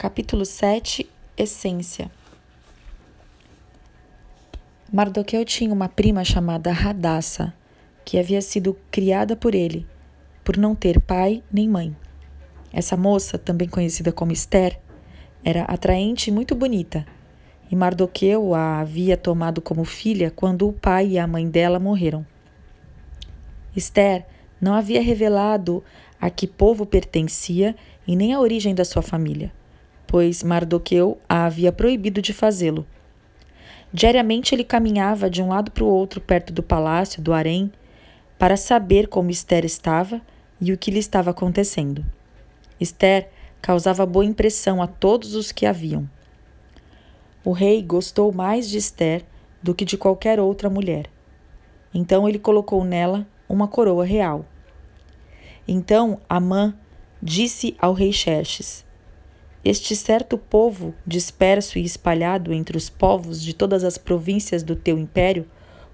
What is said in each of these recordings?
Capítulo 7 Essência Mardoqueu tinha uma prima chamada Radassa, que havia sido criada por ele, por não ter pai nem mãe. Essa moça, também conhecida como Esther, era atraente e muito bonita, e Mardoqueu a havia tomado como filha quando o pai e a mãe dela morreram. Esther não havia revelado a que povo pertencia e nem a origem da sua família pois Mardoqueu a havia proibido de fazê-lo. Diariamente ele caminhava de um lado para o outro perto do palácio do harém para saber como Esther estava e o que lhe estava acontecendo. Esther causava boa impressão a todos os que a viam. O rei gostou mais de Esther do que de qualquer outra mulher. Então ele colocou nela uma coroa real. Então Amã disse ao rei Xerxes: este certo povo, disperso e espalhado entre os povos de todas as províncias do teu império,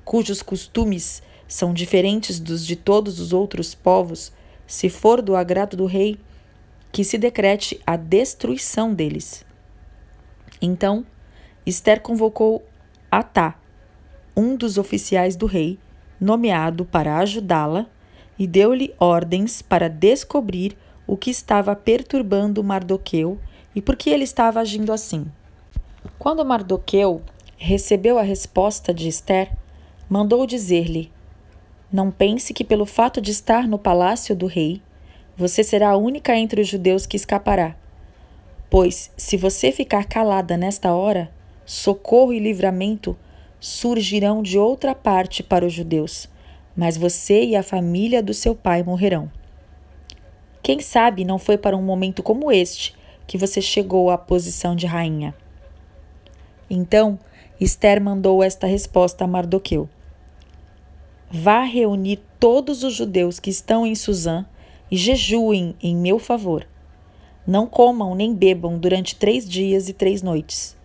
cujos costumes são diferentes dos de todos os outros povos, se for do agrado do rei, que se decrete a destruição deles. Então, Esther convocou Atá, um dos oficiais do rei, nomeado para ajudá-la, e deu-lhe ordens para descobrir o que estava perturbando Mardoqueu e por que ele estava agindo assim. Quando Mardoqueu recebeu a resposta de Esther, mandou dizer-lhe: Não pense que pelo fato de estar no palácio do rei, você será a única entre os judeus que escapará. Pois, se você ficar calada nesta hora, socorro e livramento surgirão de outra parte para os judeus, mas você e a família do seu pai morrerão. Quem sabe não foi para um momento como este que você chegou à posição de rainha. Então, Esther mandou esta resposta a Mardoqueu: Vá reunir todos os judeus que estão em Suzã e jejuem em meu favor. Não comam nem bebam durante três dias e três noites.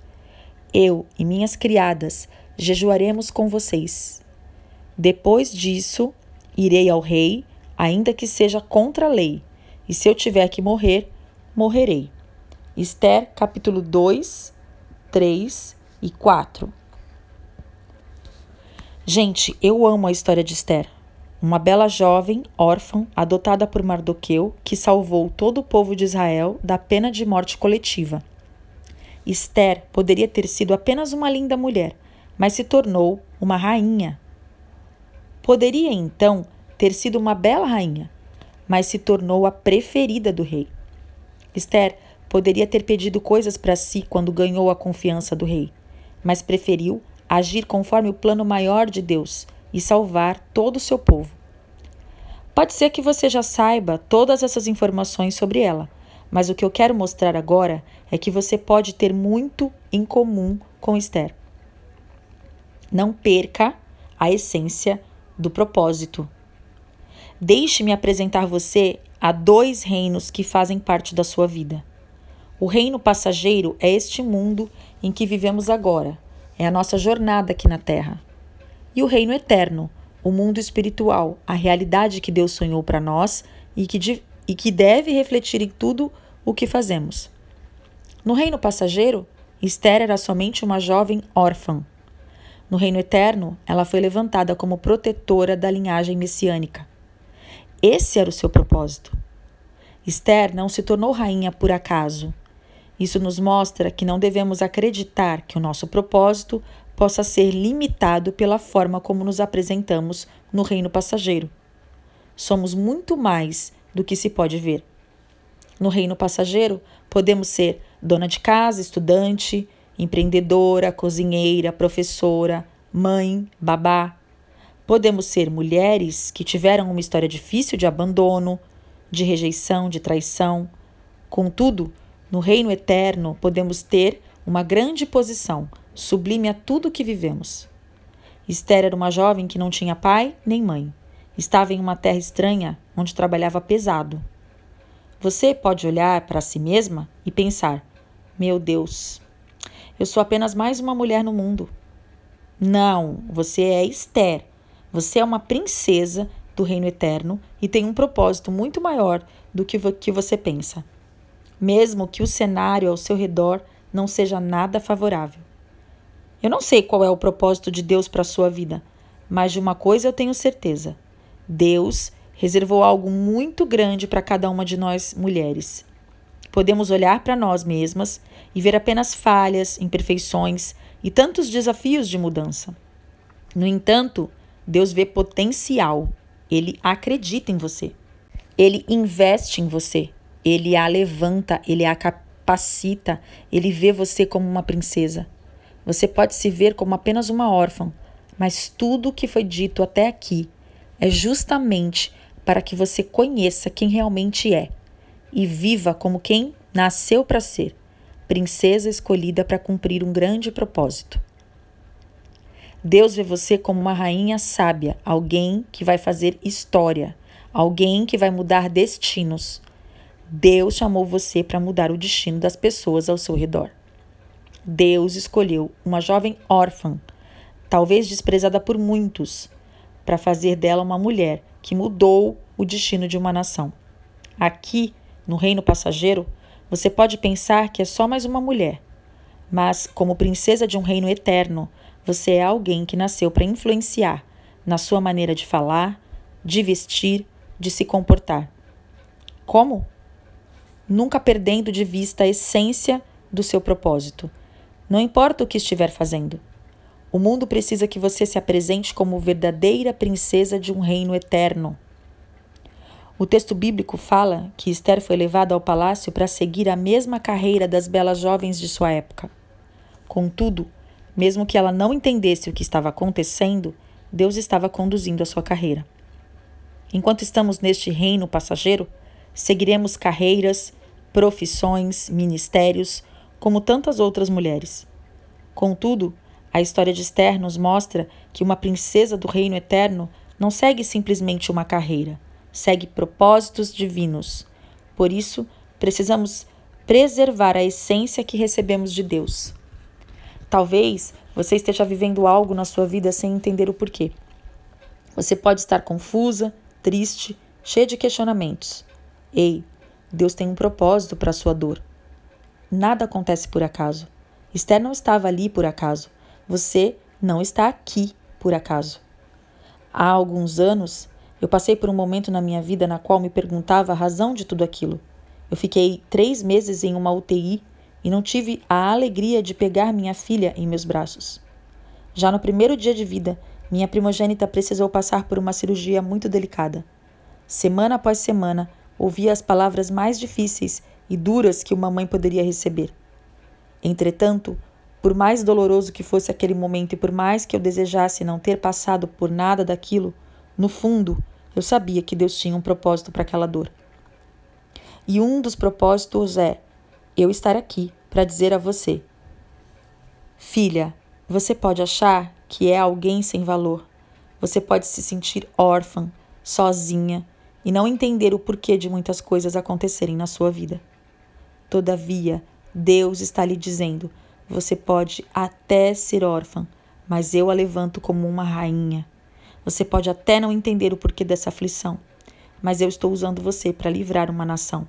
Eu e minhas criadas jejuaremos com vocês. Depois disso, irei ao rei, ainda que seja contra a lei, e se eu tiver que morrer, morrerei. Esther, capítulo 2, 3 e 4. Gente, eu amo a história de Esther. Uma bela jovem, órfã, adotada por Mardoqueu, que salvou todo o povo de Israel da pena de morte coletiva. Esther poderia ter sido apenas uma linda mulher, mas se tornou uma rainha. Poderia então ter sido uma bela rainha, mas se tornou a preferida do rei. Esther Poderia ter pedido coisas para si quando ganhou a confiança do rei, mas preferiu agir conforme o plano maior de Deus e salvar todo o seu povo. Pode ser que você já saiba todas essas informações sobre ela, mas o que eu quero mostrar agora é que você pode ter muito em comum com Esther. Não perca a essência do propósito. Deixe-me apresentar você a dois reinos que fazem parte da sua vida. O reino passageiro é este mundo em que vivemos agora, é a nossa jornada aqui na Terra. E o reino eterno, o mundo espiritual, a realidade que Deus sonhou para nós e que, e que deve refletir em tudo o que fazemos. No reino passageiro, Esther era somente uma jovem órfã. No reino eterno, ela foi levantada como protetora da linhagem messiânica. Esse era o seu propósito. Esther não se tornou rainha por acaso. Isso nos mostra que não devemos acreditar que o nosso propósito possa ser limitado pela forma como nos apresentamos no reino passageiro. Somos muito mais do que se pode ver. No reino passageiro, podemos ser dona de casa, estudante, empreendedora, cozinheira, professora, mãe, babá. Podemos ser mulheres que tiveram uma história difícil de abandono, de rejeição, de traição. Contudo, no reino eterno, podemos ter uma grande posição, sublime a tudo que vivemos. Esther era uma jovem que não tinha pai nem mãe. Estava em uma terra estranha onde trabalhava pesado. Você pode olhar para si mesma e pensar: meu Deus, eu sou apenas mais uma mulher no mundo. Não, você é Esther. Você é uma princesa do reino eterno e tem um propósito muito maior do que, que você pensa. Mesmo que o cenário ao seu redor não seja nada favorável. Eu não sei qual é o propósito de Deus para a sua vida, mas de uma coisa eu tenho certeza: Deus reservou algo muito grande para cada uma de nós mulheres. Podemos olhar para nós mesmas e ver apenas falhas, imperfeições e tantos desafios de mudança. No entanto, Deus vê potencial, ele acredita em você, ele investe em você, ele a levanta, ele a capacita, ele vê você como uma princesa. Você pode se ver como apenas uma órfã, mas tudo o que foi dito até aqui é justamente para que você conheça quem realmente é e viva como quem nasceu para ser, princesa escolhida para cumprir um grande propósito. Deus vê você como uma rainha sábia, alguém que vai fazer história, alguém que vai mudar destinos. Deus chamou você para mudar o destino das pessoas ao seu redor. Deus escolheu uma jovem órfã, talvez desprezada por muitos, para fazer dela uma mulher que mudou o destino de uma nação. Aqui, no reino passageiro, você pode pensar que é só mais uma mulher, mas, como princesa de um reino eterno, você é alguém que nasceu para influenciar na sua maneira de falar, de vestir, de se comportar. Como? Nunca perdendo de vista a essência do seu propósito. Não importa o que estiver fazendo. O mundo precisa que você se apresente como verdadeira princesa de um reino eterno. O texto bíblico fala que Esther foi levada ao palácio para seguir a mesma carreira das belas jovens de sua época. Contudo, mesmo que ela não entendesse o que estava acontecendo, Deus estava conduzindo a sua carreira. Enquanto estamos neste reino passageiro, seguiremos carreiras, profissões, ministérios, como tantas outras mulheres. Contudo, a história de Esther nos mostra que uma princesa do reino eterno não segue simplesmente uma carreira, segue propósitos divinos. Por isso, precisamos preservar a essência que recebemos de Deus. Talvez você esteja vivendo algo na sua vida sem entender o porquê. Você pode estar confusa, triste, cheia de questionamentos. Ei, Deus tem um propósito para a sua dor. Nada acontece por acaso. Esther não estava ali por acaso. Você não está aqui por acaso. Há alguns anos, eu passei por um momento na minha vida na qual me perguntava a razão de tudo aquilo. Eu fiquei três meses em uma UTI e não tive a alegria de pegar minha filha em meus braços. Já no primeiro dia de vida, minha primogênita precisou passar por uma cirurgia muito delicada. Semana após semana, ouvia as palavras mais difíceis e duras que uma mãe poderia receber. Entretanto, por mais doloroso que fosse aquele momento e por mais que eu desejasse não ter passado por nada daquilo, no fundo, eu sabia que Deus tinha um propósito para aquela dor. E um dos propósitos é eu estar aqui para dizer a você: Filha, você pode achar que é alguém sem valor. Você pode se sentir órfã, sozinha e não entender o porquê de muitas coisas acontecerem na sua vida. Todavia, Deus está lhe dizendo: você pode até ser órfã, mas eu a levanto como uma rainha. Você pode até não entender o porquê dessa aflição, mas eu estou usando você para livrar uma nação.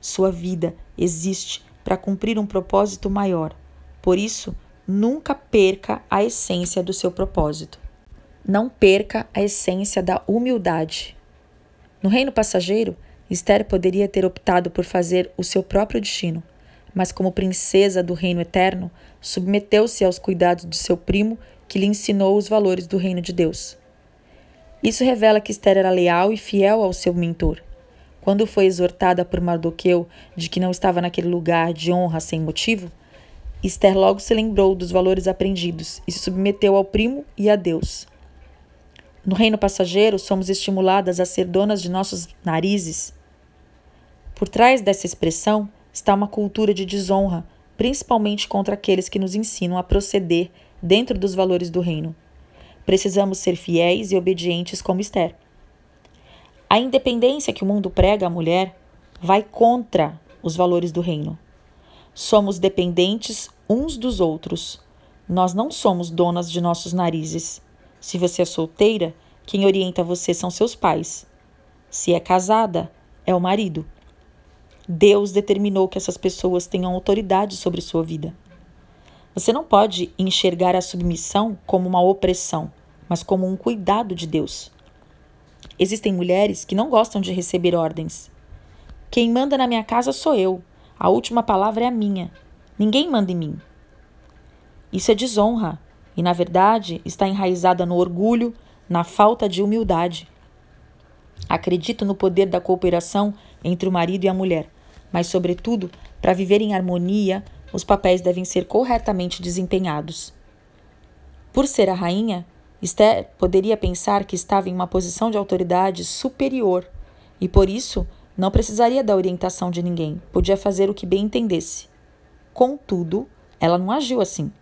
Sua vida existe para cumprir um propósito maior. Por isso, nunca perca a essência do seu propósito. Não perca a essência da humildade. No reino passageiro, Esther poderia ter optado por fazer o seu próprio destino mas como princesa do reino eterno, submeteu-se aos cuidados de seu primo, que lhe ensinou os valores do reino de Deus. Isso revela que Esther era leal e fiel ao seu mentor. Quando foi exortada por Mardoqueu de que não estava naquele lugar de honra sem motivo, Esther logo se lembrou dos valores aprendidos e se submeteu ao primo e a Deus. No reino passageiro, somos estimuladas a ser donas de nossos narizes. Por trás dessa expressão está uma cultura de desonra, principalmente contra aqueles que nos ensinam a proceder dentro dos valores do reino. Precisamos ser fiéis e obedientes como Esther. A independência que o mundo prega à mulher vai contra os valores do reino. Somos dependentes uns dos outros. Nós não somos donas de nossos narizes. Se você é solteira, quem orienta você são seus pais. Se é casada, é o marido. Deus determinou que essas pessoas tenham autoridade sobre sua vida. Você não pode enxergar a submissão como uma opressão, mas como um cuidado de Deus. Existem mulheres que não gostam de receber ordens. Quem manda na minha casa sou eu. A última palavra é a minha. Ninguém manda em mim. Isso é desonra e, na verdade, está enraizada no orgulho, na falta de humildade. Acredito no poder da cooperação entre o marido e a mulher, mas, sobretudo, para viver em harmonia, os papéis devem ser corretamente desempenhados. Por ser a rainha, Esther poderia pensar que estava em uma posição de autoridade superior e, por isso, não precisaria da orientação de ninguém, podia fazer o que bem entendesse. Contudo, ela não agiu assim.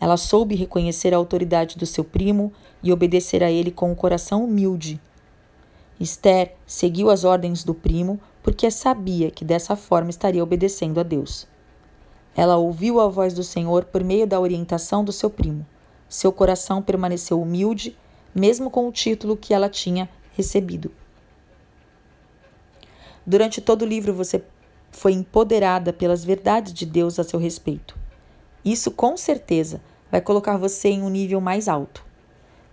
Ela soube reconhecer a autoridade do seu primo e obedecer a ele com um coração humilde. Esther seguiu as ordens do primo porque sabia que dessa forma estaria obedecendo a Deus. Ela ouviu a voz do Senhor por meio da orientação do seu primo. Seu coração permaneceu humilde, mesmo com o título que ela tinha recebido. Durante todo o livro você foi empoderada pelas verdades de Deus a seu respeito. Isso com certeza vai colocar você em um nível mais alto.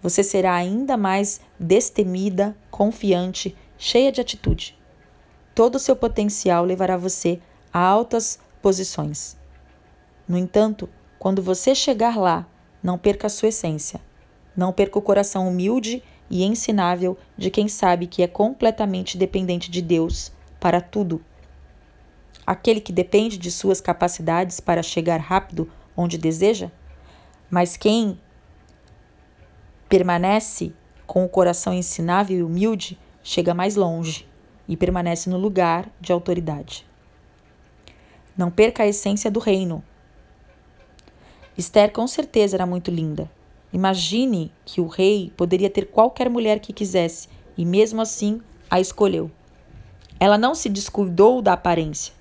Você será ainda mais destemida, confiante, cheia de atitude. Todo o seu potencial levará você a altas posições. No entanto, quando você chegar lá, não perca a sua essência. Não perca o coração humilde e ensinável de quem sabe que é completamente dependente de Deus para tudo. Aquele que depende de suas capacidades para chegar rápido onde deseja, mas quem permanece com o coração ensinável e humilde chega mais longe e permanece no lugar de autoridade. Não perca a essência do reino, Esther com certeza era muito linda. Imagine que o rei poderia ter qualquer mulher que quisesse e mesmo assim a escolheu. Ela não se descuidou da aparência,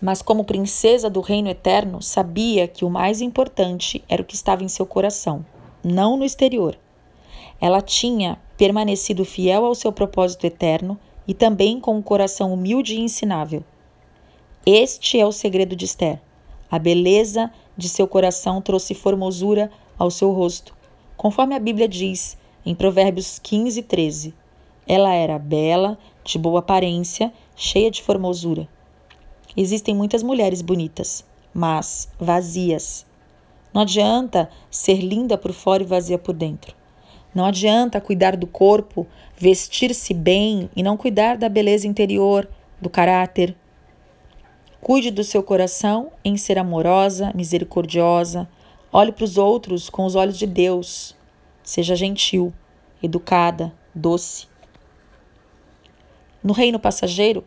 mas, como princesa do reino eterno, sabia que o mais importante era o que estava em seu coração, não no exterior. Ela tinha permanecido fiel ao seu propósito eterno e também com um coração humilde e ensinável. Este é o segredo de Esther. A beleza de seu coração trouxe formosura ao seu rosto, conforme a Bíblia diz em Provérbios 15, 13. Ela era bela, de boa aparência, cheia de formosura. Existem muitas mulheres bonitas, mas vazias. Não adianta ser linda por fora e vazia por dentro. Não adianta cuidar do corpo, vestir-se bem e não cuidar da beleza interior, do caráter, Cuide do seu coração em ser amorosa, misericordiosa. Olhe para os outros com os olhos de Deus. Seja gentil, educada, doce. No reino passageiro,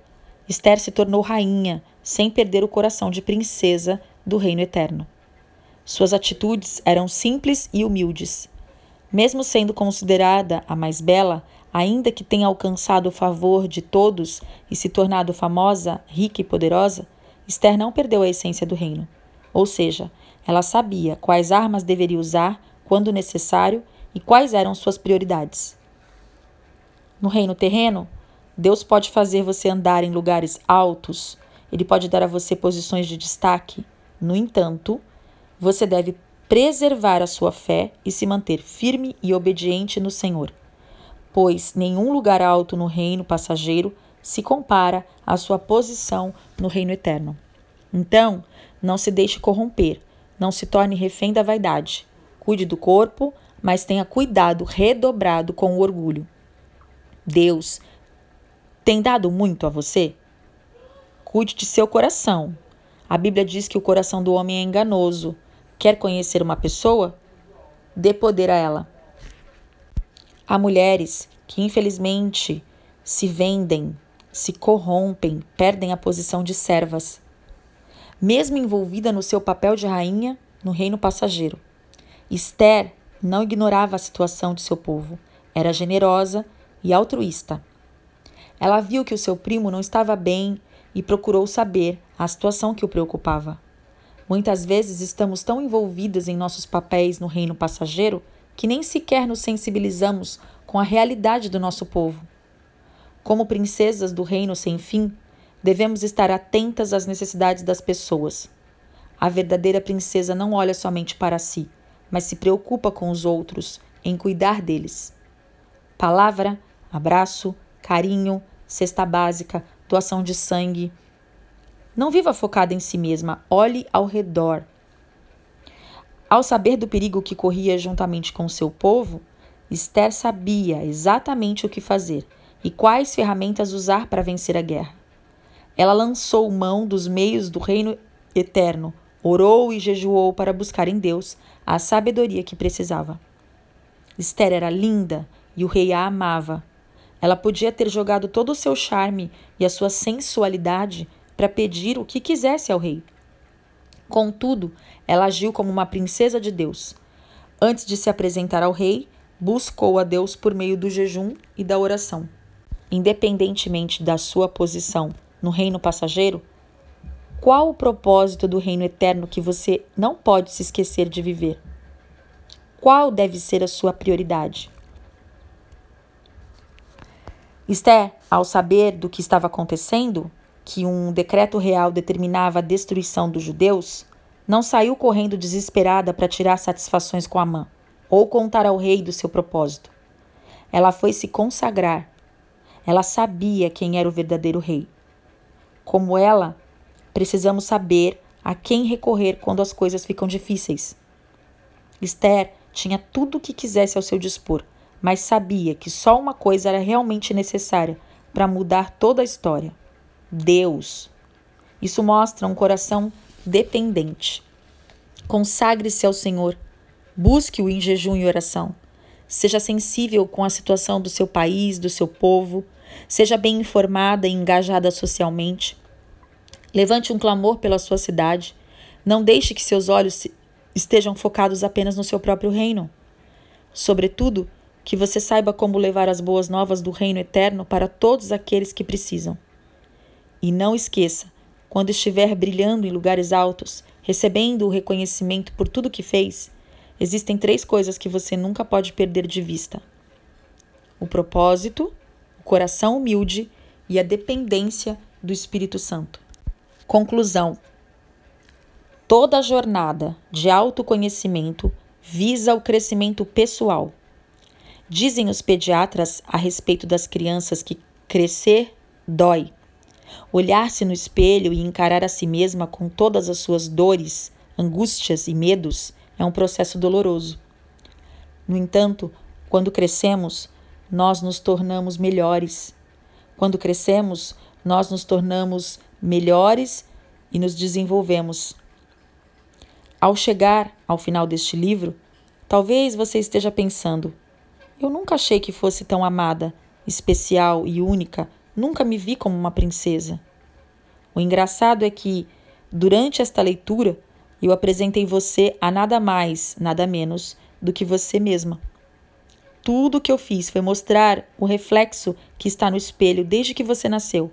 Esther se tornou rainha, sem perder o coração de princesa do reino eterno. Suas atitudes eram simples e humildes. Mesmo sendo considerada a mais bela, ainda que tenha alcançado o favor de todos e se tornado famosa, rica e poderosa, Esther não perdeu a essência do reino. Ou seja, ela sabia quais armas deveria usar quando necessário e quais eram suas prioridades. No reino terreno, Deus pode fazer você andar em lugares altos, ele pode dar a você posições de destaque. No entanto, você deve preservar a sua fé e se manter firme e obediente no Senhor, pois nenhum lugar alto no reino passageiro se compara à sua posição no reino eterno. Então, não se deixe corromper, não se torne refém da vaidade. Cuide do corpo, mas tenha cuidado redobrado com o orgulho. Deus tem dado muito a você? Cuide de seu coração. A Bíblia diz que o coração do homem é enganoso. Quer conhecer uma pessoa? Dê poder a ela. Há mulheres que, infelizmente, se vendem se corrompem, perdem a posição de servas, mesmo envolvida no seu papel de rainha no reino passageiro. Esther não ignorava a situação de seu povo, era generosa e altruísta. Ela viu que o seu primo não estava bem e procurou saber a situação que o preocupava. Muitas vezes estamos tão envolvidas em nossos papéis no reino passageiro que nem sequer nos sensibilizamos com a realidade do nosso povo. Como princesas do reino sem fim, Devemos estar atentas às necessidades das pessoas. A verdadeira princesa não olha somente para si, mas se preocupa com os outros, em cuidar deles. Palavra, abraço, carinho, cesta básica, doação de sangue. Não viva focada em si mesma, olhe ao redor. Ao saber do perigo que corria juntamente com seu povo, Esther sabia exatamente o que fazer e quais ferramentas usar para vencer a guerra. Ela lançou mão dos meios do reino eterno, orou e jejuou para buscar em Deus a sabedoria que precisava. Esther era linda e o rei a amava. Ela podia ter jogado todo o seu charme e a sua sensualidade para pedir o que quisesse ao rei. Contudo, ela agiu como uma princesa de Deus. Antes de se apresentar ao rei, buscou a Deus por meio do jejum e da oração. Independentemente da sua posição no reino passageiro, qual o propósito do reino eterno que você não pode se esquecer de viver? Qual deve ser a sua prioridade? Esther, ao saber do que estava acontecendo, que um decreto real determinava a destruição dos judeus, não saiu correndo desesperada para tirar satisfações com Amã ou contar ao rei do seu propósito. Ela foi se consagrar. Ela sabia quem era o verdadeiro rei. Como ela, precisamos saber a quem recorrer quando as coisas ficam difíceis. Esther tinha tudo o que quisesse ao seu dispor, mas sabia que só uma coisa era realmente necessária para mudar toda a história: Deus. Isso mostra um coração dependente. Consagre-se ao Senhor, busque-o em jejum e oração. Seja sensível com a situação do seu país, do seu povo, seja bem informada e engajada socialmente. Levante um clamor pela sua cidade. Não deixe que seus olhos estejam focados apenas no seu próprio reino. Sobretudo, que você saiba como levar as boas novas do reino eterno para todos aqueles que precisam. E não esqueça, quando estiver brilhando em lugares altos, recebendo o reconhecimento por tudo que fez, existem três coisas que você nunca pode perder de vista: o propósito, o coração humilde e a dependência do Espírito Santo. Conclusão: Toda jornada de autoconhecimento visa o crescimento pessoal. Dizem os pediatras a respeito das crianças que crescer dói. Olhar-se no espelho e encarar a si mesma com todas as suas dores, angústias e medos é um processo doloroso. No entanto, quando crescemos, nós nos tornamos melhores. Quando crescemos, nós nos tornamos melhores e nos desenvolvemos. Ao chegar ao final deste livro, talvez você esteja pensando: eu nunca achei que fosse tão amada, especial e única, nunca me vi como uma princesa. O engraçado é que, durante esta leitura, eu apresentei você a nada mais, nada menos do que você mesma. Tudo o que eu fiz foi mostrar o reflexo que está no espelho desde que você nasceu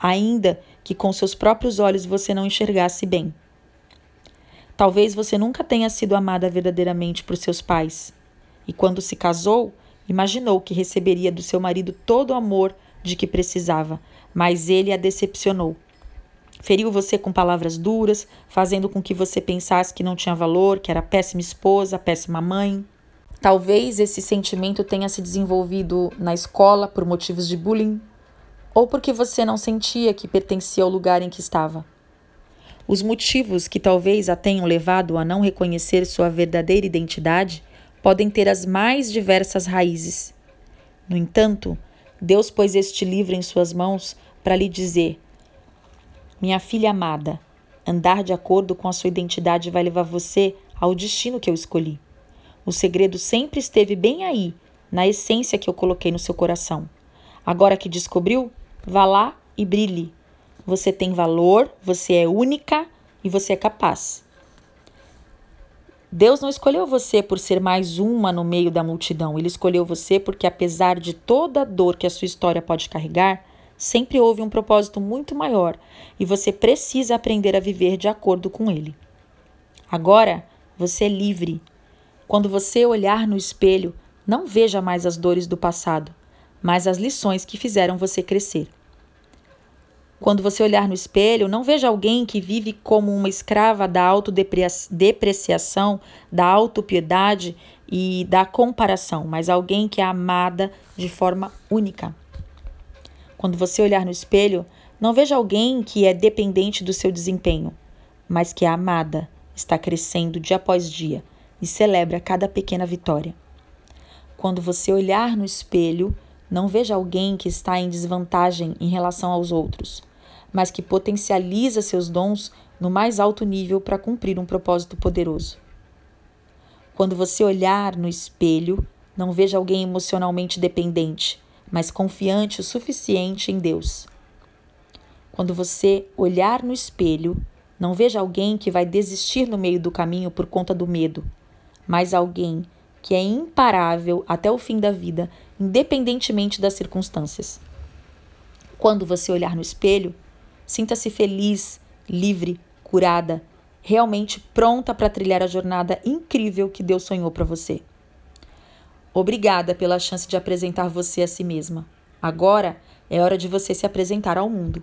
ainda que com seus próprios olhos você não enxergasse bem. Talvez você nunca tenha sido amada verdadeiramente por seus pais, e quando se casou, imaginou que receberia do seu marido todo o amor de que precisava, mas ele a decepcionou. Feriu você com palavras duras, fazendo com que você pensasse que não tinha valor, que era péssima esposa, péssima mãe. Talvez esse sentimento tenha se desenvolvido na escola por motivos de bullying, ou porque você não sentia que pertencia ao lugar em que estava. Os motivos que talvez a tenham levado a não reconhecer sua verdadeira identidade podem ter as mais diversas raízes. No entanto, Deus pôs este livro em suas mãos para lhe dizer: Minha filha amada, andar de acordo com a sua identidade vai levar você ao destino que eu escolhi. O segredo sempre esteve bem aí, na essência que eu coloquei no seu coração. Agora que descobriu, Vá lá e brilhe. Você tem valor, você é única e você é capaz. Deus não escolheu você por ser mais uma no meio da multidão. Ele escolheu você porque, apesar de toda a dor que a sua história pode carregar, sempre houve um propósito muito maior e você precisa aprender a viver de acordo com ele. Agora, você é livre. Quando você olhar no espelho, não veja mais as dores do passado mas as lições que fizeram você crescer. Quando você olhar no espelho, não veja alguém que vive como uma escrava da autodepreciação, da autopiedade e da comparação, mas alguém que é amada de forma única. Quando você olhar no espelho, não veja alguém que é dependente do seu desempenho, mas que é amada, está crescendo dia após dia e celebra cada pequena vitória. Quando você olhar no espelho, não veja alguém que está em desvantagem em relação aos outros, mas que potencializa seus dons no mais alto nível para cumprir um propósito poderoso. Quando você olhar no espelho, não veja alguém emocionalmente dependente, mas confiante o suficiente em Deus. Quando você olhar no espelho, não veja alguém que vai desistir no meio do caminho por conta do medo, mas alguém que é imparável até o fim da vida, independentemente das circunstâncias. Quando você olhar no espelho, Sinta-se feliz, livre, curada, realmente pronta para trilhar a jornada incrível que Deus sonhou para você. Obrigada pela chance de apresentar você a si mesma. Agora é hora de você se apresentar ao mundo.